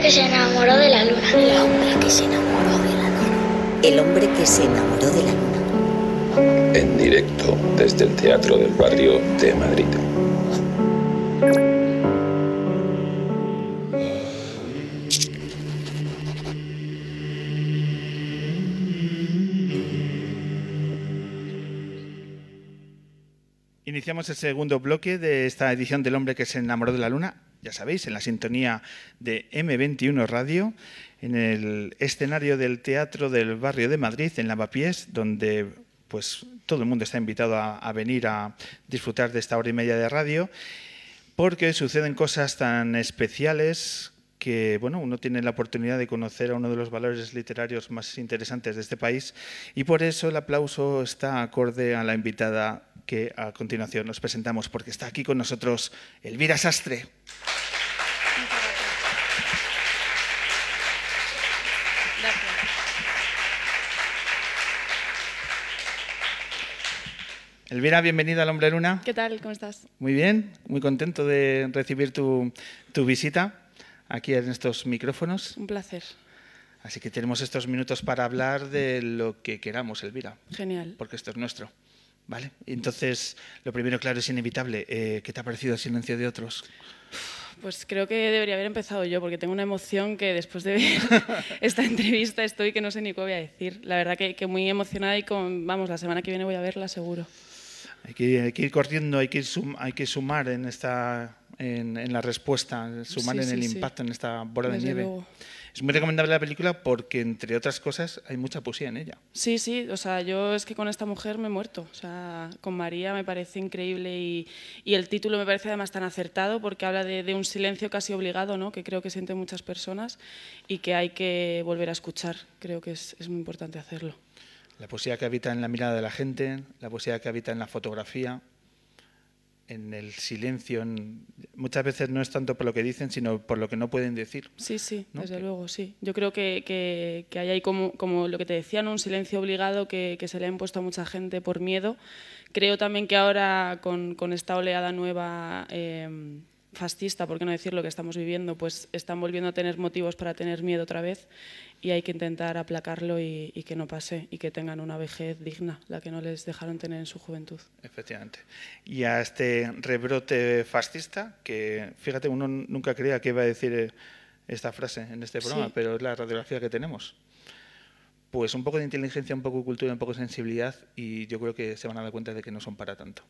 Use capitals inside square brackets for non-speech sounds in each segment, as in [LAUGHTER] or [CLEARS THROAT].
hombre que se enamoró de la luna. El hombre que se enamoró de la luna. El hombre que se enamoró de la luna. En directo desde el Teatro del Barrio de Madrid. Iniciamos el segundo bloque de esta edición del hombre que se enamoró de la luna, ya sabéis, en la sintonía de M21 Radio, en el escenario del Teatro del Barrio de Madrid, en Lavapiés, donde pues todo el mundo está invitado a, a venir a disfrutar de esta hora y media de radio, porque suceden cosas tan especiales que bueno, uno tiene la oportunidad de conocer a uno de los valores literarios más interesantes de este país y por eso el aplauso está acorde a la invitada que a continuación nos presentamos porque está aquí con nosotros Elvira Sastre. Elvira, bienvenida al Hombre Luna. ¿Qué tal? ¿Cómo estás? Muy bien, muy contento de recibir tu, tu visita aquí en estos micrófonos. Un placer. Así que tenemos estos minutos para hablar de lo que queramos, Elvira. Genial. Porque esto es nuestro. ¿Vale? Entonces, lo primero, claro, es inevitable. Eh, ¿Qué te ha parecido el silencio de otros? Pues creo que debería haber empezado yo, porque tengo una emoción que después de ver [LAUGHS] esta entrevista estoy que no sé ni qué voy a decir. La verdad que, que muy emocionada y con, vamos, la semana que viene voy a verla seguro. Hay que, hay que ir corriendo, hay que, ir sum, hay que sumar en, esta, en, en la respuesta, sumar Sí, en el sí, sí. impacto, en esta bola de Desde nieve. luego. Es muy recomendable la película porque, entre otras cosas, hay mucha poesía en ella. Sí, sí, o sea, yo es que con esta mujer me he muerto. O sea, con María me parece increíble y, y el título me parece además tan acertado porque habla de, de un silencio casi obligado, ¿no? Que creo que sienten muchas personas y que hay que volver a escuchar. Creo que es, es muy importante hacerlo. La poesía que habita en la mirada de la gente, la poesía que habita en la fotografía, en el silencio. en- Muchas veces no es tanto por lo que dicen, sino por lo que no pueden decir. Sí, sí, ¿no? desde luego, sí. Yo creo que, que, que hay ahí como, como lo que te decía, ¿no? un silencio obligado que, que se le ha impuesto a mucha gente por miedo. Creo también que ahora con, con esta oleada nueva eh, fascista, por qué no decir lo que estamos viviendo, pues están volviendo a tener motivos para tener miedo otra vez y hay que intentar aplacarlo y, y que no pase y que tengan una vejez digna, la que no les dejaron tener en su juventud. Efectivamente. Y a este rebrote fascista, que fíjate, uno nunca creía que iba a decir eh, esta frase en este programa, Sí. pero es la radiografía que tenemos. Pues un poco de inteligencia, un poco de cultura, un poco de sensibilidad, y yo creo que se van a dar cuenta de que no son para tanto.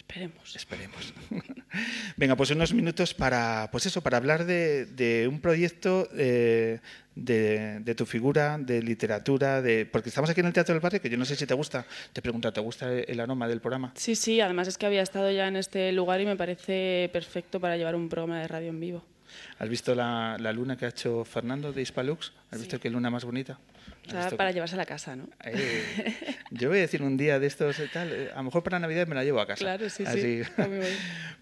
Esperemos. Esperemos. [LAUGHS] Venga, pues unos minutos para, pues eso, para hablar de, de un proyecto eh, de, de tu figura, de literatura, de, porque estamos aquí en el Teatro del Barrio, que yo no sé si te gusta, te pregunto, ¿te gusta el aroma del programa? Sí, sí, además es que había estado ya en este lugar y me parece perfecto para llevar un programa de radio en vivo. ¿Has visto la, la luna que ha hecho Fernando de Hispalux? ¿Has visto qué luna más bonita? O ¿Has sea, visto para llevarse a la casa, ¿no? Eh, yo voy a decir un día de estos y tal, eh, a lo mejor para Navidad me la llevo a casa. Claro, sí, sí. Así. [LAUGHS] Bueno. [LAUGHS]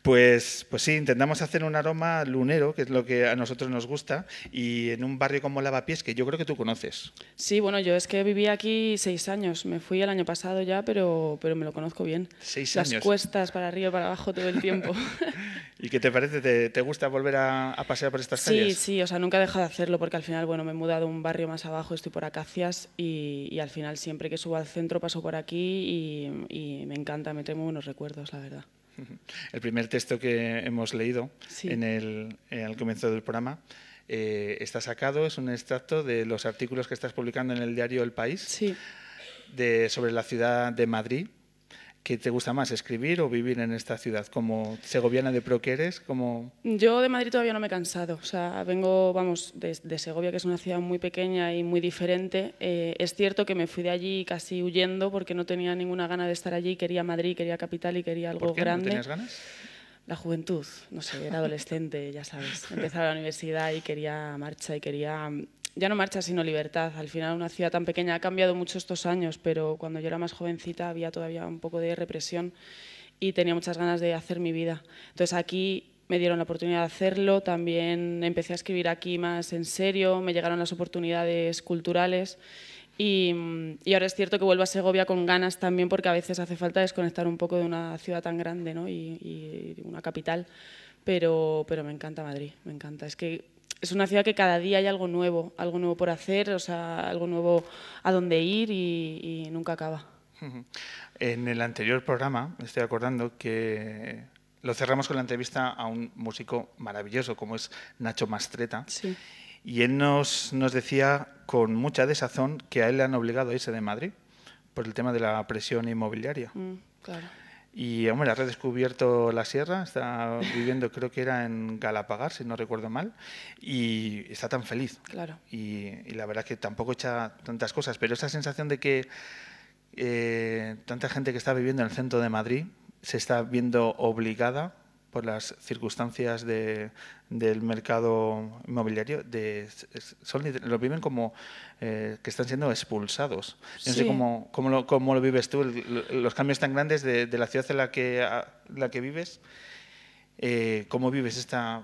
Pues, pues sí, intentamos hacer un aroma lunero, que es lo que a nosotros nos gusta, y en un barrio como Lavapiés, que yo creo que tú conoces. Sí, bueno, yo es que viví aquí seis años. Me fui el año pasado ya, pero, pero me lo conozco bien. Seis Las años. cuestas para arriba y para abajo todo el tiempo. [LAUGHS] ¿Y qué te parece? ¿Te, te gusta volver a, a pasear por estas sí, calles? sí, o sea, nunca he dejado de hacerlo porque al final, bueno, me he mudado a un barrio más abajo, estoy por Y, y al final siempre que subo al centro paso por aquí y, y me encanta, me trae muy buenos recuerdos, la verdad. [LAUGHS] El primer texto que hemos leído Sí. en el, eh, al comienzo del programa eh, está sacado, es un extracto de los artículos que estás publicando en el diario El País Sí. de, sobre la ciudad de Madrid. ¿Qué te gusta más, escribir o vivir en esta ciudad? Como segoviana de pro que eres, como... Yo de Madrid todavía no me he cansado. O sea, vengo, vamos, de, de Segovia, que es una ciudad muy pequeña y muy diferente. Eh, es cierto que me fui de allí casi huyendo porque no tenía ninguna gana de estar allí. Quería Madrid, quería capital y quería algo ¿Por qué? grande. ¿No tenías ganas? La juventud, no sé, era adolescente, ya sabes. Empezaba la universidad y quería marcha y quería, ya no marcha, sino libertad. Al final una ciudad tan pequeña ha cambiado mucho estos años, pero cuando yo era más jovencita había todavía un poco de represión y tenía muchas ganas de hacer mi vida. Entonces aquí me dieron la oportunidad de hacerlo, también empecé a escribir aquí más en serio, me llegaron las oportunidades culturales y, y ahora es cierto que vuelvo a Segovia con ganas también porque a veces hace falta desconectar un poco de una ciudad tan grande ¿no? y, y una capital, pero, pero me encanta Madrid, me encanta. Es que es una ciudad que cada día hay algo nuevo, algo nuevo por hacer, o sea, algo nuevo a donde ir y, y nunca acaba. En el anterior programa, me estoy acordando que lo cerramos con la entrevista a un músico maravilloso como es Nacho Mastreta. Sí. Y él nos, nos decía con mucha desazón que a él le han obligado a irse de Madrid por el tema de la presión inmobiliaria. Mm, claro. Y hombre, ha redescubierto la sierra, está viviendo, creo que era en Galapagar, si no recuerdo mal, y está tan feliz. Claro. Y, y la verdad que tampoco echa tantas cosas, pero esa sensación de que eh, tanta gente que está viviendo en el centro de Madrid se está viendo obligada por las circunstancias de, del mercado inmobiliario, de, son, lo viven como eh, que están siendo expulsados. No sé cómo, cómo, lo, cómo lo vives tú, el- los cambios tan grandes de, de la ciudad en la que, a- la que vives. Eh, ¿Cómo vives esta...?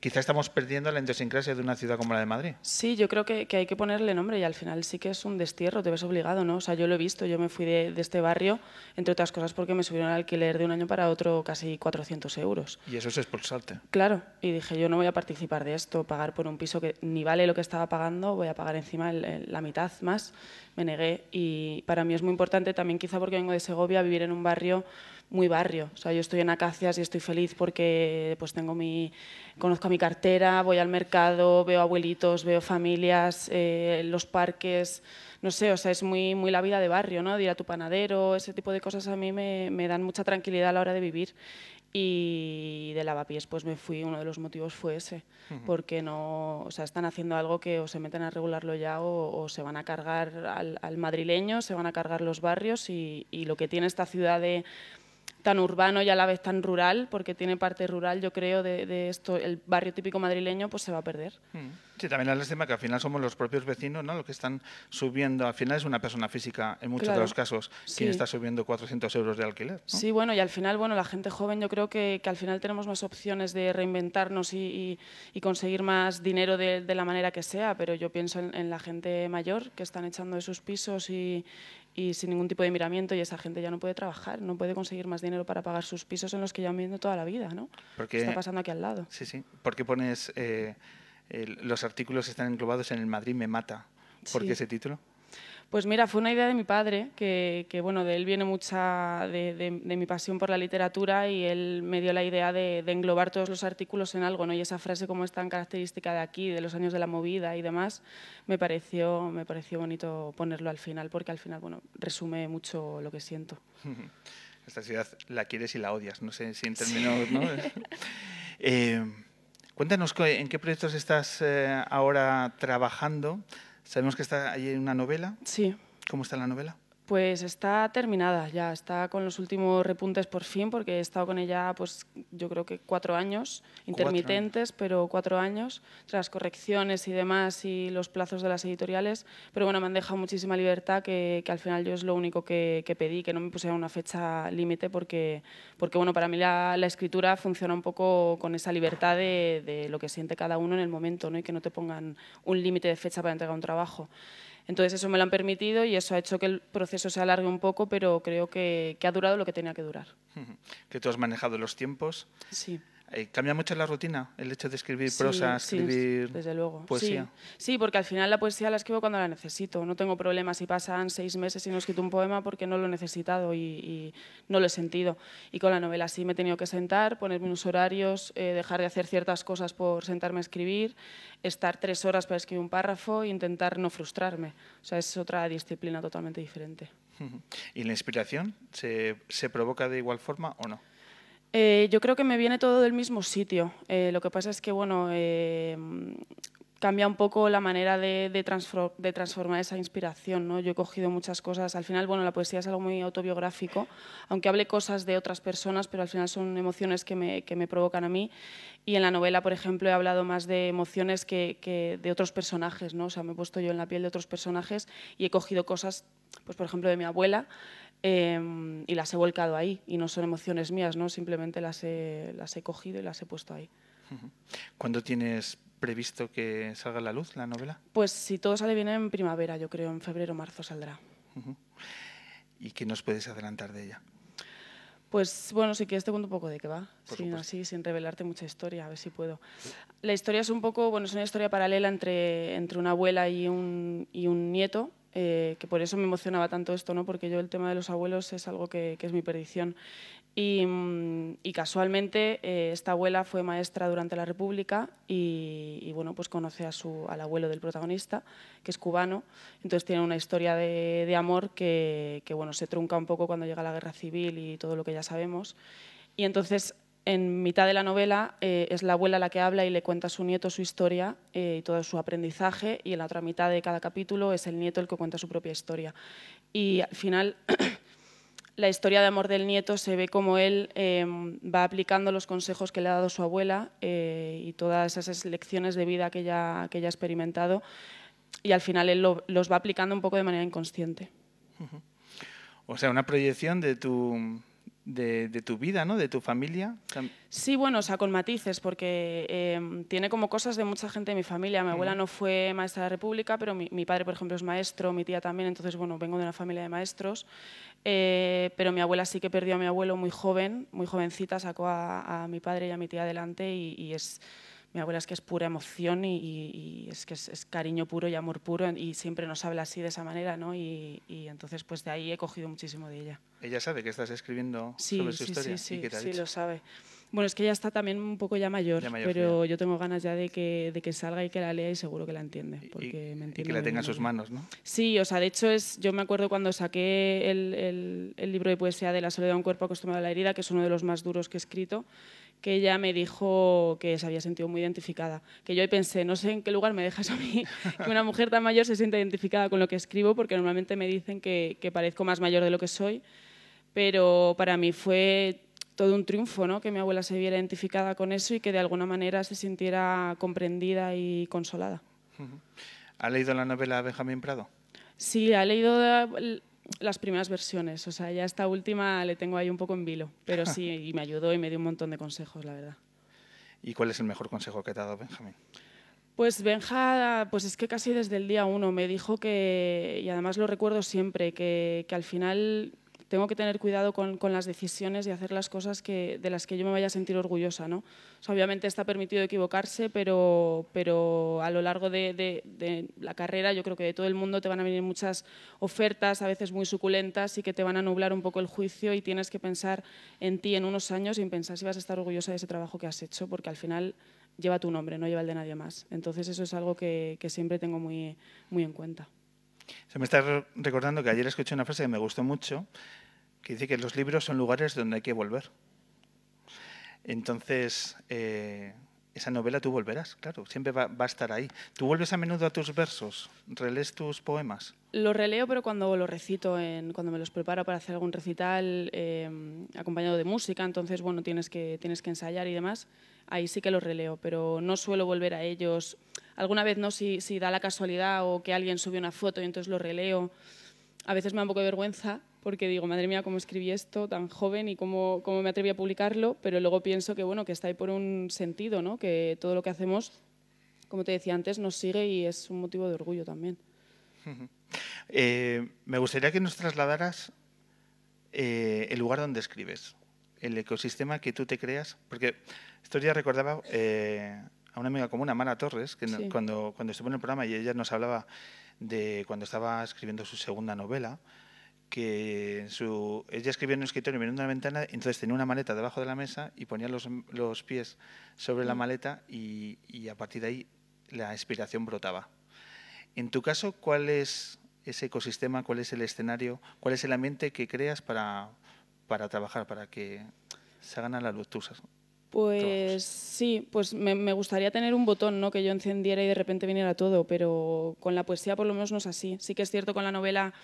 Quizá estamos perdiendo la idiosincrasia de una ciudad como la de Madrid. Sí, yo creo que, que hay que ponerle nombre y al final sí que es un destierro, te ves obligado, ¿no? O sea, yo lo he visto, yo me fui de, de este barrio, entre otras cosas porque me subieron el alquiler de un año para otro casi 400 euros. Y eso es expulsarte. Claro, y dije, yo no voy a participar de esto, pagar por un piso que ni vale lo que estaba pagando, voy a pagar encima el- el- la mitad más. Me negué y para mí es muy importante también quizá porque vengo de Segovia, vivir en un barrio muy barrio. O sea, yo estoy en Acacias y estoy feliz porque pues tengo mi, conozco a mi cartera, voy al mercado, veo abuelitos, veo familias, eh, los parques, no sé, o sea, es muy, muy la vida de barrio, ¿no? De ir a tu panadero, ese tipo de cosas a mí me, me dan mucha tranquilidad a la hora de vivir. Y de lavapiés, pues me fui, uno de los motivos fue ese, porque no, o sea, están haciendo algo que o se meten a regularlo ya o, o se van a cargar al, al madrileño, se van a cargar los barrios y, y lo que tiene esta ciudad de tan urbano y a la vez tan rural, porque tiene parte rural, yo creo, de, de esto, el barrio típico madrileño, pues se va a perder. Sí, también la lástima que al final somos los propios vecinos, ¿no? Los que están subiendo, al final es una persona física, en muchos Claro, de los casos, quien sí. está subiendo 400 euros de alquiler. ¿no? Sí, bueno, y al final, bueno, la gente joven yo creo que, que al final tenemos más opciones de reinventarnos y, y- y conseguir más dinero de, de la manera que sea, pero yo pienso en, en la gente mayor que están echando de sus pisos y, y sin ningún tipo de miramiento y esa gente ya no puede trabajar, no puede conseguir más dinero para pagar sus pisos en los que ya han vivido toda la vida, ¿no? Porque- ¿Qué está pasando aquí al lado? Sí, sí. ¿Por qué pones eh, el- los artículos están englobados en el Madrid me mata? ¿Por Sí. qué ese título? Pues mira, fue una idea de mi padre, que, que, bueno, de él viene mucha de, de- de mi pasión por la literatura y él me dio la idea de, de englobar todos los artículos en algo, ¿no? Y esa frase como es tan característica de aquí, de los años de la movida y demás, me pareció, me pareció bonito ponerlo al final, porque al final, bueno, resume mucho lo que siento. [LAUGHS] Esta ciudad la quieres y la odias, no sé si en términos... ¿no? [LAUGHS] Eh, cuéntanos en qué proyectos estás eh, ahora trabajando. Sabemos que está ahí una novela. Sí, ¿Cómo está la novela? Pues está terminada ya, está con los últimos repuntes por fin, porque he estado con ella, pues yo creo que cuatro años, intermitentes, pero cuatro años, tras correcciones y demás y los plazos de las editoriales. Pero bueno, me han dejado muchísima libertad, que, que al final yo es lo único que, que pedí, que no me pusieran una fecha límite, porque, porque bueno, para mí la, la escritura funciona un poco con esa libertad de, de lo que siente cada uno en el momento, ¿no? y que no te pongan un límite de fecha para entregar un trabajo. Entonces eso me lo han permitido y eso ha hecho que el proceso se alargue un poco, pero creo que, que ha durado lo que tenía que durar. [LAUGHS] Que tú has manejado los tiempos. Sí. Eh, ¿Cambia mucho la rutina el hecho de escribir Sí, prosa, sí, escribir desde luego. poesía? Sí. sí, porque al final la poesía la escribo cuando la necesito. No tengo problemas si pasan seis meses y no he escrito un poema porque no lo he necesitado y, y no lo he sentido. Y con la novela sí me he tenido que sentar, ponerme unos horarios, eh, dejar de hacer ciertas cosas por sentarme a escribir, estar tres horas para escribir un párrafo e intentar no frustrarme. O sea, es otra disciplina totalmente diferente. [LAUGHS] ¿Y la inspiración se, se provoca de igual forma o no? Eh, yo creo que me viene todo del mismo sitio. Eh, lo que pasa es que, bueno, eh, cambia un poco la manera de, de, transfor- de transformar esa inspiración. ¿no? Yo he cogido muchas cosas. Al final, bueno, la poesía es algo muy autobiográfico, aunque hable cosas de otras personas, pero al final son emociones que me, que me provocan a mí. Y en la novela, por ejemplo, he hablado más de emociones que, que de otros personajes. ¿no? O sea, me he puesto yo en la piel de otros personajes y he cogido cosas, pues, por ejemplo, de mi abuela. Eh, y las he volcado ahí y no son emociones mías, ¿no? simplemente las he, las he cogido y las he puesto ahí. ¿Cuándo tienes previsto que salga a la luz la novela? Pues si todo sale bien en primavera, yo creo, en febrero o marzo saldrá. ¿Y qué nos puedes adelantar de ella? Pues bueno, si quieres te cuento un poco de qué va, sin, así, sin revelarte mucha historia, a ver si puedo. La historia es un poco, bueno, es una historia paralela entre, entre una abuela y un, y un nieto, eh, que por eso me emocionaba tanto esto, ¿no? porque yo el tema de los abuelos es algo que, es mi perdición. Y, mm, casualmente eh, esta abuela fue maestra durante la República y, bueno, pues conoce a su, al abuelo del protagonista, que es cubano. Entonces tiene una historia de, de amor que, que, bueno, se trunca un poco cuando llega la guerra civil y todo lo que ya sabemos. Y entonces en mitad de la novela eh, es la abuela la que habla y le cuenta a su nieto su historia eh, y todo su aprendizaje y en la otra mitad de cada capítulo es el nieto el que cuenta su propia historia. Y al final [CLEARS THROAT] la historia de amor del nieto se ve como él eh, va aplicando los consejos que le ha dado su abuela eh, y todas esas lecciones de vida que ella, que ella ha experimentado y al final él lo, los va aplicando un poco de manera inconsciente. O sea, una proyección de tu, de, de, tu vida, ¿no? De tu familia. Sí, bueno, o sea, con matices, porque eh, tiene como cosas de mucha gente de mi familia. Mi abuela no fue maestra de la República, pero mi, mi, padre, por ejemplo, es maestro, mi tía también, entonces, bueno, vengo de una familia de maestros. Eh, pero mi abuela sí que perdió a mi abuelo muy joven, muy jovencita, sacó a, a mi padre y a mi tía adelante y, y es mi abuela es que es pura emoción y, es que es, es, cariño puro y amor puro y siempre nos habla así de esa manera, ¿no? Y, y, entonces pues de ahí he cogido muchísimo de ella. ¿Ella sabe que estás escribiendo sí, sobre su sí, historia? Sí, sí, ¿Y qué te ha sí, dicho? lo sabe. Bueno, es que ella está también un poco ya mayor, ya mayor pero ya. yo tengo ganas ya de que, de que salga y que la lea y seguro que la entiende. Porque y, me entiende y que la tenga en sus manos, ¿no? Sí, o sea, de hecho, es, yo me acuerdo cuando saqué el, el, el libro de poesía de La soledad de un cuerpo acostumbrado a la herida, que es uno de los más duros que he escrito, que ella me dijo que se había sentido muy identificada. Que yo ahí pensé, no sé en qué lugar me dejas a mí [LAUGHS] que una mujer tan mayor se sienta identificada con lo que escribo, porque normalmente me dicen que, que parezco más mayor de lo que soy, pero para mí fue todo un triunfo, ¿no? Que mi abuela se viera identificada con eso y que de alguna manera se sintiera comprendida y consolada. ¿Ha leído la novela Benjamín Prado? Sí, ha leído las primeras versiones, o sea, ya esta última le tengo ahí un poco en vilo, pero sí, [LAUGHS] y me ayudó y me dio un montón de consejos, la verdad. ¿Y cuál es el mejor consejo que te ha dado Benjamín? Pues Benja, pues es que casi desde el día uno me dijo que, y además lo recuerdo siempre, que, que al final tengo que tener cuidado con, con, las decisiones y hacer las cosas que, de las que yo me vaya a sentir orgullosa. ¿no? O sea, obviamente está permitido equivocarse, pero, pero a lo largo de, de, de, la carrera yo creo que de todo el mundo te van a venir muchas ofertas, a veces muy suculentas, y que te van a nublar un poco el juicio y tienes que pensar en ti en unos años y pensar si vas a estar orgullosa de ese trabajo que has hecho, porque al final lleva tu nombre, no lleva el de nadie más. Entonces eso es algo que, que siempre tengo muy, muy en cuenta. Se me está recordando que ayer escuché una frase que me gustó mucho, que dice que los libros son lugares donde hay que volver. Entonces, eh, esa novela tú volverás, claro, siempre va, va, a estar ahí. ¿Tú vuelves a menudo a tus versos? ¿Relees tus poemas? Los releo, pero cuando los recito, en, cuando me los preparo para hacer algún recital eh, acompañado de música, entonces, bueno, tienes que, tienes que ensayar y demás, ahí sí que los releo, pero no suelo volver a ellos. Alguna vez no, si, si da la casualidad o que alguien sube una foto y entonces lo releo. A veces me da un poco de vergüenza, porque digo, madre mía, cómo escribí esto tan joven y cómo, cómo, me atreví a publicarlo, pero luego pienso que, bueno, que está ahí por un sentido, ¿no? que todo lo que hacemos, como te decía antes, nos sigue y es un motivo de orgullo también. Uh -huh. eh, me gustaría que nos trasladaras eh, el lugar donde escribes, el ecosistema que tú te creas, porque esto ya recordaba eh, a una amiga común, a Mara Torres, que sí. cuando, cuando estuvo en el programa y ella nos hablaba de cuando estaba escribiendo su segunda novela, que su, ella escribía en un escritorio mirando una ventana, entonces tenía una maleta debajo de la mesa y ponía los, los pies sobre la maleta y, y, a partir de ahí la inspiración brotaba. En tu caso, ¿cuál es ese ecosistema, cuál es el escenario, cuál es el ambiente que creas para, para trabajar, para que se hagan a la luz tus pues sí, pues me, me, gustaría tener un botón, ¿no? Que yo encendiera y de repente viniera todo, pero con la poesía por lo menos no es así. Sí que es cierto con la novela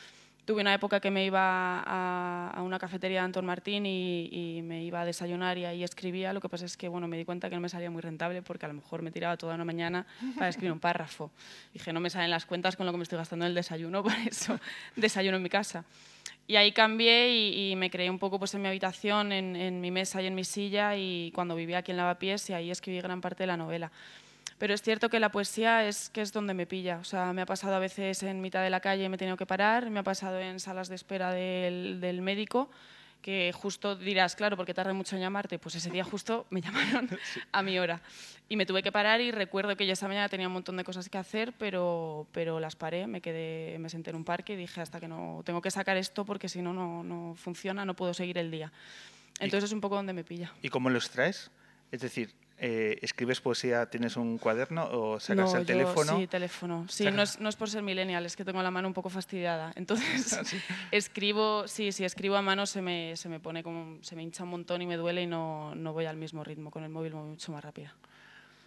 tuve una época que me iba a, a una cafetería de Antón Martín y, y, me iba a desayunar y ahí escribía. Lo que pasa es que bueno, me di cuenta que no me salía muy rentable porque a lo mejor me tiraba toda una mañana para escribir un párrafo. [LAUGHS] Dije, no me salen las cuentas con lo que me estoy gastando en el desayuno, [LAUGHS] por eso desayuno en mi casa. Y ahí cambié y, y, me creé un poco pues, en mi habitación, en, en, mi mesa y en mi silla y cuando vivía aquí en Lavapiés y ahí escribí gran parte de la novela. Pero es cierto que la poesía es que es donde me pilla. O sea, me ha pasado a veces en mitad de la calle y me he tenido que parar, me ha pasado en salas de espera del, del médico que justo dirás, claro, porque tarda mucho en llamarte, pues ese día justo me [LAUGHS] llamaron [LAUGHS] a mi hora. Y me tuve que parar y recuerdo que yo esa mañana tenía un montón de cosas que hacer, pero, pero las paré, me quedé, me senté en un parque y dije hasta que no, tengo que sacar esto porque si no, no, no funciona, no puedo seguir el día. Entonces es un poco donde me pilla. ¿Y cómo lo extraes? Es decir, eh, ¿escribes poesía, tienes un cuaderno o sacas no, el teléfono? Sí, teléfono. Sí, no es, no es, por ser millennial, es que tengo la mano un poco fastidiada. Entonces, [LAUGHS] ¿Ah, ¿Sí? [LAUGHS] escribo, sí, si escribo a mano se me, se me pone como, se me hincha un montón y me duele y no, no voy al mismo ritmo. Con el móvil voy mucho más rápida.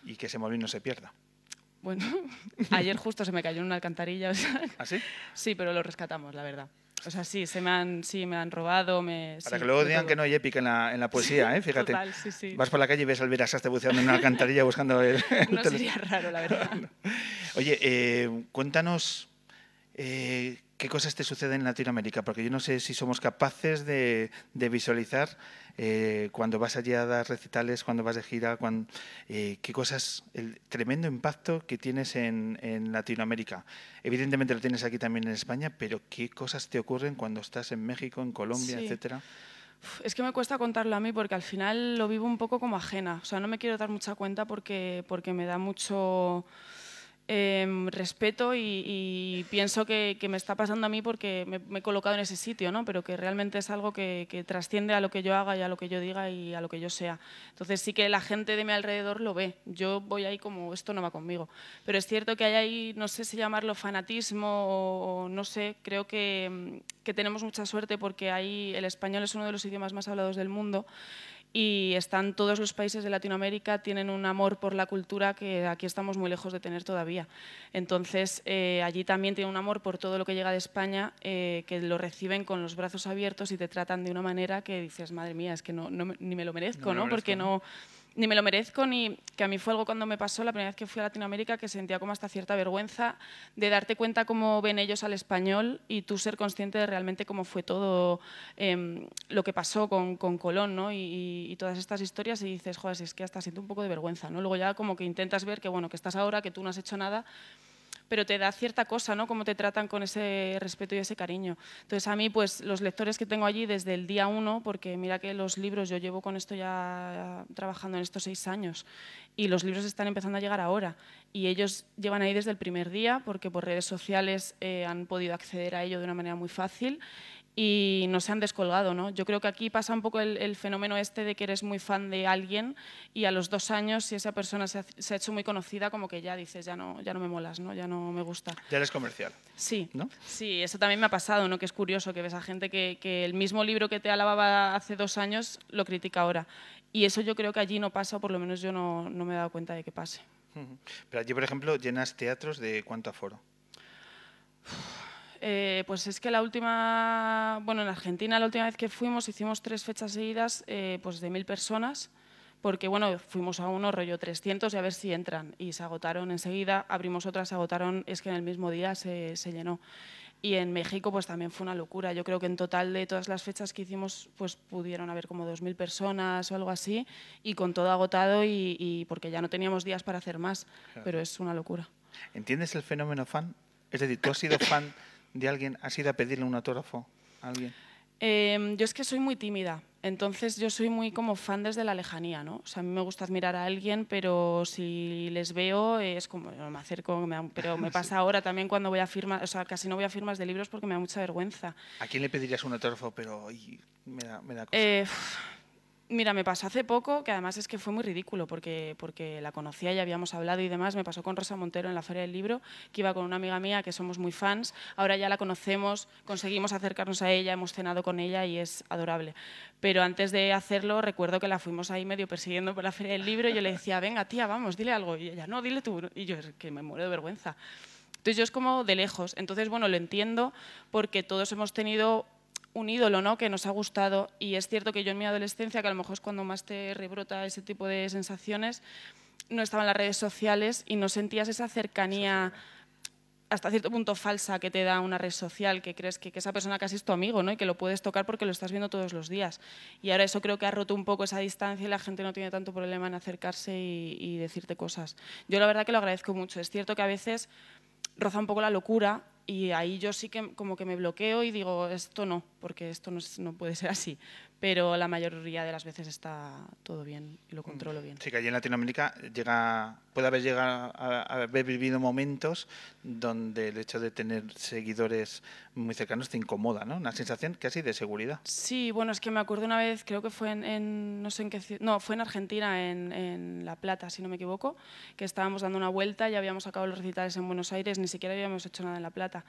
Y que ese móvil no se pierda. Bueno, [LAUGHS] ayer justo se me cayó en una alcantarilla. O sea, ¿Ah, sí? Sí, pero lo rescatamos, la verdad. O sea, sí, se me han, sí, me han robado. Me, Para sí, que luego digan que no hay épica en la, en la poesía, ¿eh? Fíjate. Total, sí, sí. Vas por la calle y ves al Verasaste buceando en una alcantarilla buscando el, [LAUGHS] No sería raro, la verdad. [LAUGHS] Oye, eh, cuéntanos eh, qué cosas te suceden en Latinoamérica, porque yo no sé si somos capaces de, de visualizar eh, cuando vas allí a dar recitales, cuando vas de gira, cuan- eh, qué cosas, el tremendo impacto que tienes en, en Latinoamérica. Evidentemente lo tienes aquí también en España, pero qué cosas te ocurren cuando estás en México, en Colombia, Sí. etcétera. Es que me cuesta contarlo a mí porque al final lo vivo un poco como ajena. O sea, no me quiero dar mucha cuenta porque, porque me da mucho em, respeto y, pienso que, me está pasando a mí porque me, he colocado en ese sitio, ¿no? Pero que realmente es algo que, trasciende a lo que yo haga y a lo que yo diga y a lo que yo sea. Entonces sí que la gente de mi alrededor lo ve. Yo voy ahí como esto no va conmigo. Pero es cierto que hay ahí, no sé si llamarlo fanatismo o, no sé, creo mm, que tenemos mucha suerte porque ahí el español es uno de los idiomas más hablados del mundo y están todos los países de Latinoamérica tienen un amor por la cultura que aquí estamos muy lejos de tener todavía. Entonces, eh, allí también tienen un amor por todo lo que llega de España, eh, que lo reciben con los brazos abiertos y te tratan de una manera que dices, madre mía, es que no, ni me lo merezco, No. Porque ¿no? Ni me lo merezco, ni que a mí fue algo cuando me pasó la primera vez que fui a Latinoamérica que sentía como hasta cierta vergüenza de darte cuenta cómo ven ellos al español y tú ser consciente de realmente cómo fue todo em, lo que pasó con, con Colón ¿no? y, y- todas estas historias y dices, joder, es que hasta siento un poco de vergüenza. ¿no? Luego ya como que intentas ver que, bueno, que estás ahora, que tú no has hecho nada, pero te da cierta cosa, ¿no? Cómo te tratan con ese respeto y ese cariño. Entonces, a mí, pues, los lectores que tengo allí desde el día uno, porque mira que los libros, yo llevo con esto ya trabajando en estos seis años, y los libros están empezando a llegar ahora, y ellos llevan ahí desde el primer día, porque por redes sociales eh, han podido acceder a ello de una manera muy fácil, y no se han descolgado. ¿no? Yo creo que aquí pasa un poco el, el fenómeno este de que eres muy fan de alguien y a los dos años, si esa persona se ha, se ha hecho muy conocida, como que ya dices, ya no, ya no me molas, ¿no? ya no me gusta. Ya eres comercial. Sí, ¿No? sí, eso también me ha pasado, ¿no? que es curioso que ves a gente que, que el mismo libro que te alababa hace dos años lo critica ahora. Y eso yo creo que allí no pasa, o por lo menos yo no, no me he dado cuenta de que pase. Pero allí, por ejemplo, llenas teatros de cuánto aforo. Eh, pues es que la última, bueno, en Argentina la última vez que fuimos hicimos tres fechas seguidas, eh, pues de mil personas, porque bueno, fuimos a uno rollo 300 y a ver si entran y se agotaron enseguida, abrimos otras, se agotaron, es que en el mismo día se, se llenó. Y en México pues también fue una locura. Yo creo que en total de todas las fechas que hicimos pues pudieron haber como 2.000 personas o algo así y con todo agotado y, y porque ya no teníamos días para hacer más, pero es una locura. ¿Entiendes el fenómeno fan? Es decir, ¿tú has sido fan de alguien? ¿Has ido a pedirle un autógrafo a alguien? Eh, yo es que soy muy tímida, entonces yo soy muy como fan desde la lejanía, ¿no? O sea, a mí me gusta admirar a alguien, pero si les veo eh, es como, no me acerco, me da- pero me [LAUGHS] pasa ahora también cuando voy a firmas, o sea, casi no voy a firmas de libros porque me da mucha vergüenza. ¿A quién le pedirías un autógrafo? Pero me da, me da cosa. Eh, mira, me pasó hace poco, que además es que fue muy ridículo porque, porque la conocía y habíamos hablado y demás. Me pasó con Rosa Montero en la Feria del Libro, que iba con una amiga mía que somos muy fans. Ahora ya la conocemos, conseguimos acercarnos a ella, hemos cenado con ella y es adorable. Pero antes de hacerlo, recuerdo que la fuimos ahí medio persiguiendo por la Feria del Libro y yo le decía, venga, tía, vamos, dile algo. Y ella, no, dile tú. Y yo, es que me muero de vergüenza. Entonces yo es como de lejos. Entonces, bueno, lo entiendo porque todos hemos tenido un ídolo ¿no? que nos ha gustado y es cierto que yo en mi adolescencia, que a lo mejor es cuando más te rebrota ese tipo de sensaciones, no estaba en las redes sociales y no sentías esa cercanía hasta cierto punto falsa que te da una red social, que crees que, que esa persona casi es tu amigo ¿no? y que lo puedes tocar porque lo estás viendo todos los días. Y ahora eso creo que ha roto un poco esa distancia y la gente no tiene tanto problema en acercarse y, y decirte cosas. Yo la verdad que lo agradezco mucho. Es cierto que a veces roza un poco la locura y ahí yo sí que como que me bloqueo y digo, esto no. Porque esto no, es- no puede ser así. Pero la mayoría de las veces está todo bien y lo controlo bien. Sí, que allí en Latinoamérica llega, puede haber llegado a, a haber vivido momentos donde el hecho de tener seguidores muy cercanos te incomoda, ¿no? Una sensación casi de seguridad. Sí, bueno, es que me acuerdo una vez, creo que fue en, en- no sé en qué no, fue en Argentina, en, en La Plata, si no me equivoco, que estábamos dando una vuelta, ya habíamos acabado los recitales en Buenos Aires, ni siquiera habíamos hecho nada en La Plata.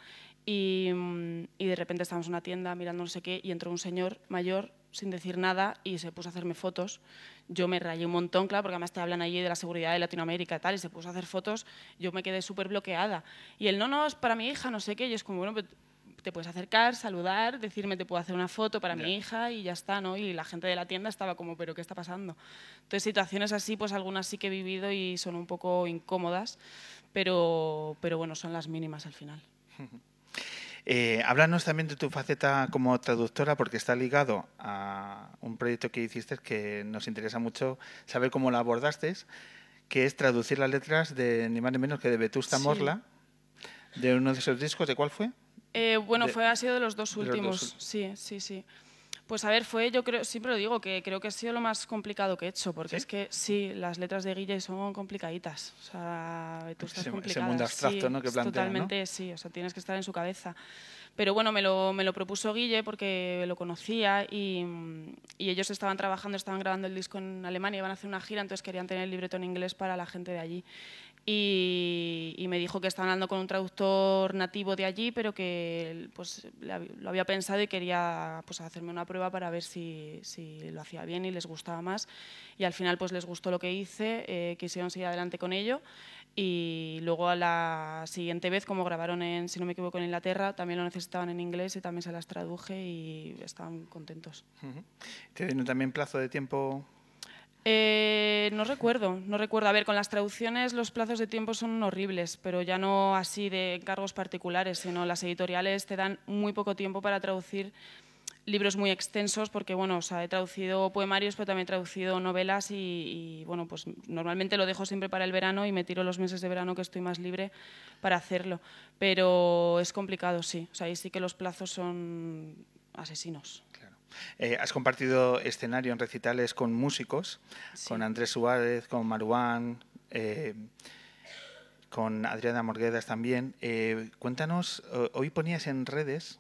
Y, mm, y de repente estábamos en una tienda mirando no sé qué y entró un señor mayor sin decir nada y se puso a hacerme fotos. Yo me rayé un montón, claro, porque además te hablan allí de la seguridad de Latinoamérica y tal, y se puso a hacer fotos, yo me quedé súper bloqueada. Y él, no, no, es para mi hija, no sé qué, y es como, bueno, pero te puedes acercar, saludar, decirme te puedo hacer una foto para mi hija y ya está, ¿no? Y la gente de la tienda estaba como, pero ¿qué está pasando? Entonces, situaciones así, pues algunas sí que he vivido y son un poco incómodas, pero, pero bueno, son las mínimas al final. [LAUGHS] Eh, háblanos también de tu faceta como traductora, porque está ligado a un proyecto que hiciste que nos interesa mucho saber cómo lo abordaste, que es traducir las letras de ni más ni menos que de Vetusta Sí. Morla, de uno de esos discos. ¿De cuál fue? Eh, bueno, De- fue, ha sido de los dos de los dos últimos, sí, sí, sí. Pues a ver, fue, yo creo, siempre lo digo, que creo que ha sido lo más complicado que he hecho, porque ¿Sí? es que sí, las letras de Guille son complicaditas. O sea, Vetusta es Ese- ese complicada. mundo abstracto, sí, ¿no? que plantea, ¿no? Totalmente, sí, o sea, tienes que estar en su cabeza. Pero bueno, me lo, me lo propuso Guille porque lo conocía y, y ellos estaban trabajando, estaban grabando el disco en Alemania, iban a hacer una gira, entonces querían tener el libreto en inglés para la gente de allí. Y, y me dijo que estaban hablando con un traductor nativo de allí, pero que pues, lo había pensado y quería pues, hacerme una prueba para ver si, si lo hacía bien y les gustaba más. Y al final pues, les gustó lo que hice, eh, quisieron seguir adelante con ello. Y luego a la siguiente vez, como grabaron en, si no me equivoco, en Inglaterra, también lo necesitaban en inglés y también se las traduje y estaban contentos. ¿Te dieron también plazo de tiempo? Eh, no recuerdo, no recuerdo. A ver, con las traducciones los plazos de tiempo son horribles, pero ya no así de encargos particulares, sino las editoriales te dan muy poco tiempo para traducir libros muy extensos, porque bueno, o sea, he traducido poemarios, pero también he traducido novelas y, y, bueno, pues normalmente lo dejo siempre para el verano y me tiro los meses de verano que estoy más libre para hacerlo. Pero es complicado, sí. O sea, ahí sí que los plazos son asesinos. Eh, has compartido escenario en recitales con músicos, Sí. con Andrés Suárez, con Maruán, eh, con Adriana Morguedas también. Eh, cuéntanos, ho- hoy ponías en redes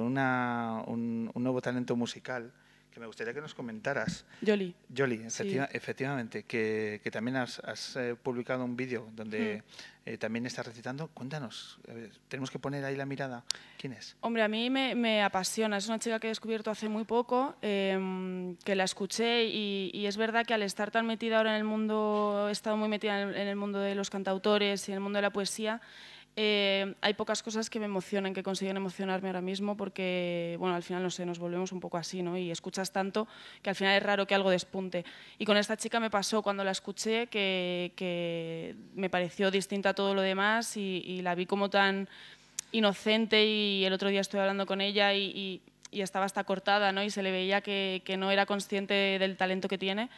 una- un, un nuevo talento musical que me gustaría que nos comentaras. Yoli. Yoli, Sí. efectiva- efectivamente, que, que también has, has, eh, publicado un vídeo donde Hmm. eh, también estás recitando. Cuéntanos, ver, tenemos que poner ahí la mirada. ¿Quién es? Hombre, a mí me, me apasiona. Es una chica que he descubierto hace muy poco, em, que la escuché y, y es verdad que al estar tan metida ahora en el mundo, he estado muy metida en el, en el mundo de los cantautores y en el mundo de la poesía, eh, hay pocas cosas que me emocionan, que consiguen emocionarme ahora mismo, porque, bueno, al final, no sé, nos volvemos un poco así, ¿no? Y escuchas tanto que al final es raro que algo despunte. Y con esta chica me pasó cuando la escuché que, que me pareció distinta a todo lo demás y, y la vi como tan inocente y el otro día estuve hablando con ella y, y- y estaba hasta cortada, ¿no? Y se le veía que, que no era consciente del talento que tiene.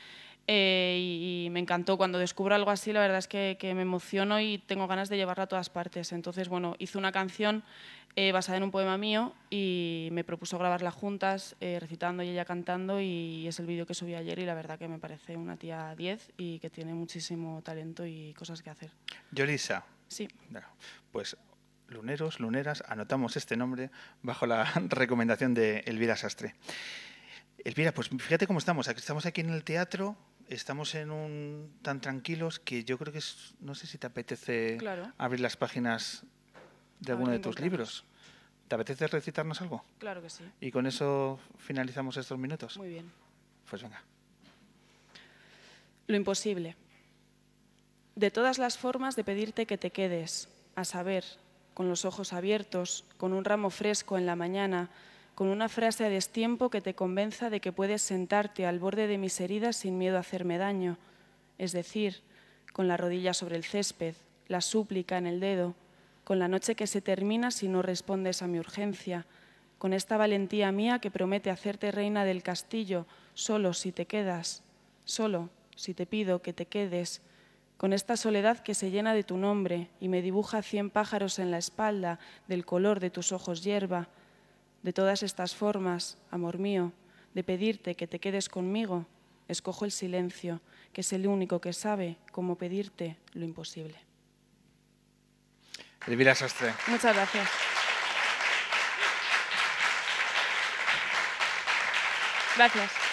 Eh, y, y me encantó. Cuando descubro algo así, la verdad es que, que me emociono y tengo ganas de llevarla a todas partes. Entonces, bueno, hice una canción eh, basada en un poema mío y me propuso grabarla juntas, eh, recitando y ella cantando. Y es el vídeo que subí ayer y la verdad que me parece una tía 10 y que tiene muchísimo talento y cosas que hacer. Yolisa. Sí. Pues luneros, luneras, anotamos este nombre bajo la [LAUGHS] recomendación de Elvira Sastre. Elvira, pues fíjate cómo estamos. Estamos aquí en el teatro, estamos en un tan tranquilos que yo creo que es, no sé si te apetece Claro. abrir las páginas de alguno de tus libros. ¿Te apetece recitarnos algo? Claro que sí. Y con eso finalizamos estos minutos. Muy bien. Pues venga. Lo imposible. De todas las formas de pedirte que te quedes, a saber, con los ojos abiertos, con un ramo fresco en la mañana, con una frase a destiempo que te convenza de que puedes sentarte al borde de mis heridas sin miedo a hacerme daño, es decir, con la rodilla sobre el césped, la súplica en el dedo, con la noche que se termina si no respondes a mi urgencia, con esta valentía mía que promete hacerte reina del castillo, solo si te quedas, solo si te pido que te quedes, con esta soledad que se llena de tu nombre y me dibuja cien pájaros en la espalda del color de tus ojos hierba, De todas estas formas, amor mío, de pedirte que te quedes conmigo, escojo el silencio, que es el único que sabe cómo pedirte lo imposible. Elvira Sastre. Muchas gracias. Gracias.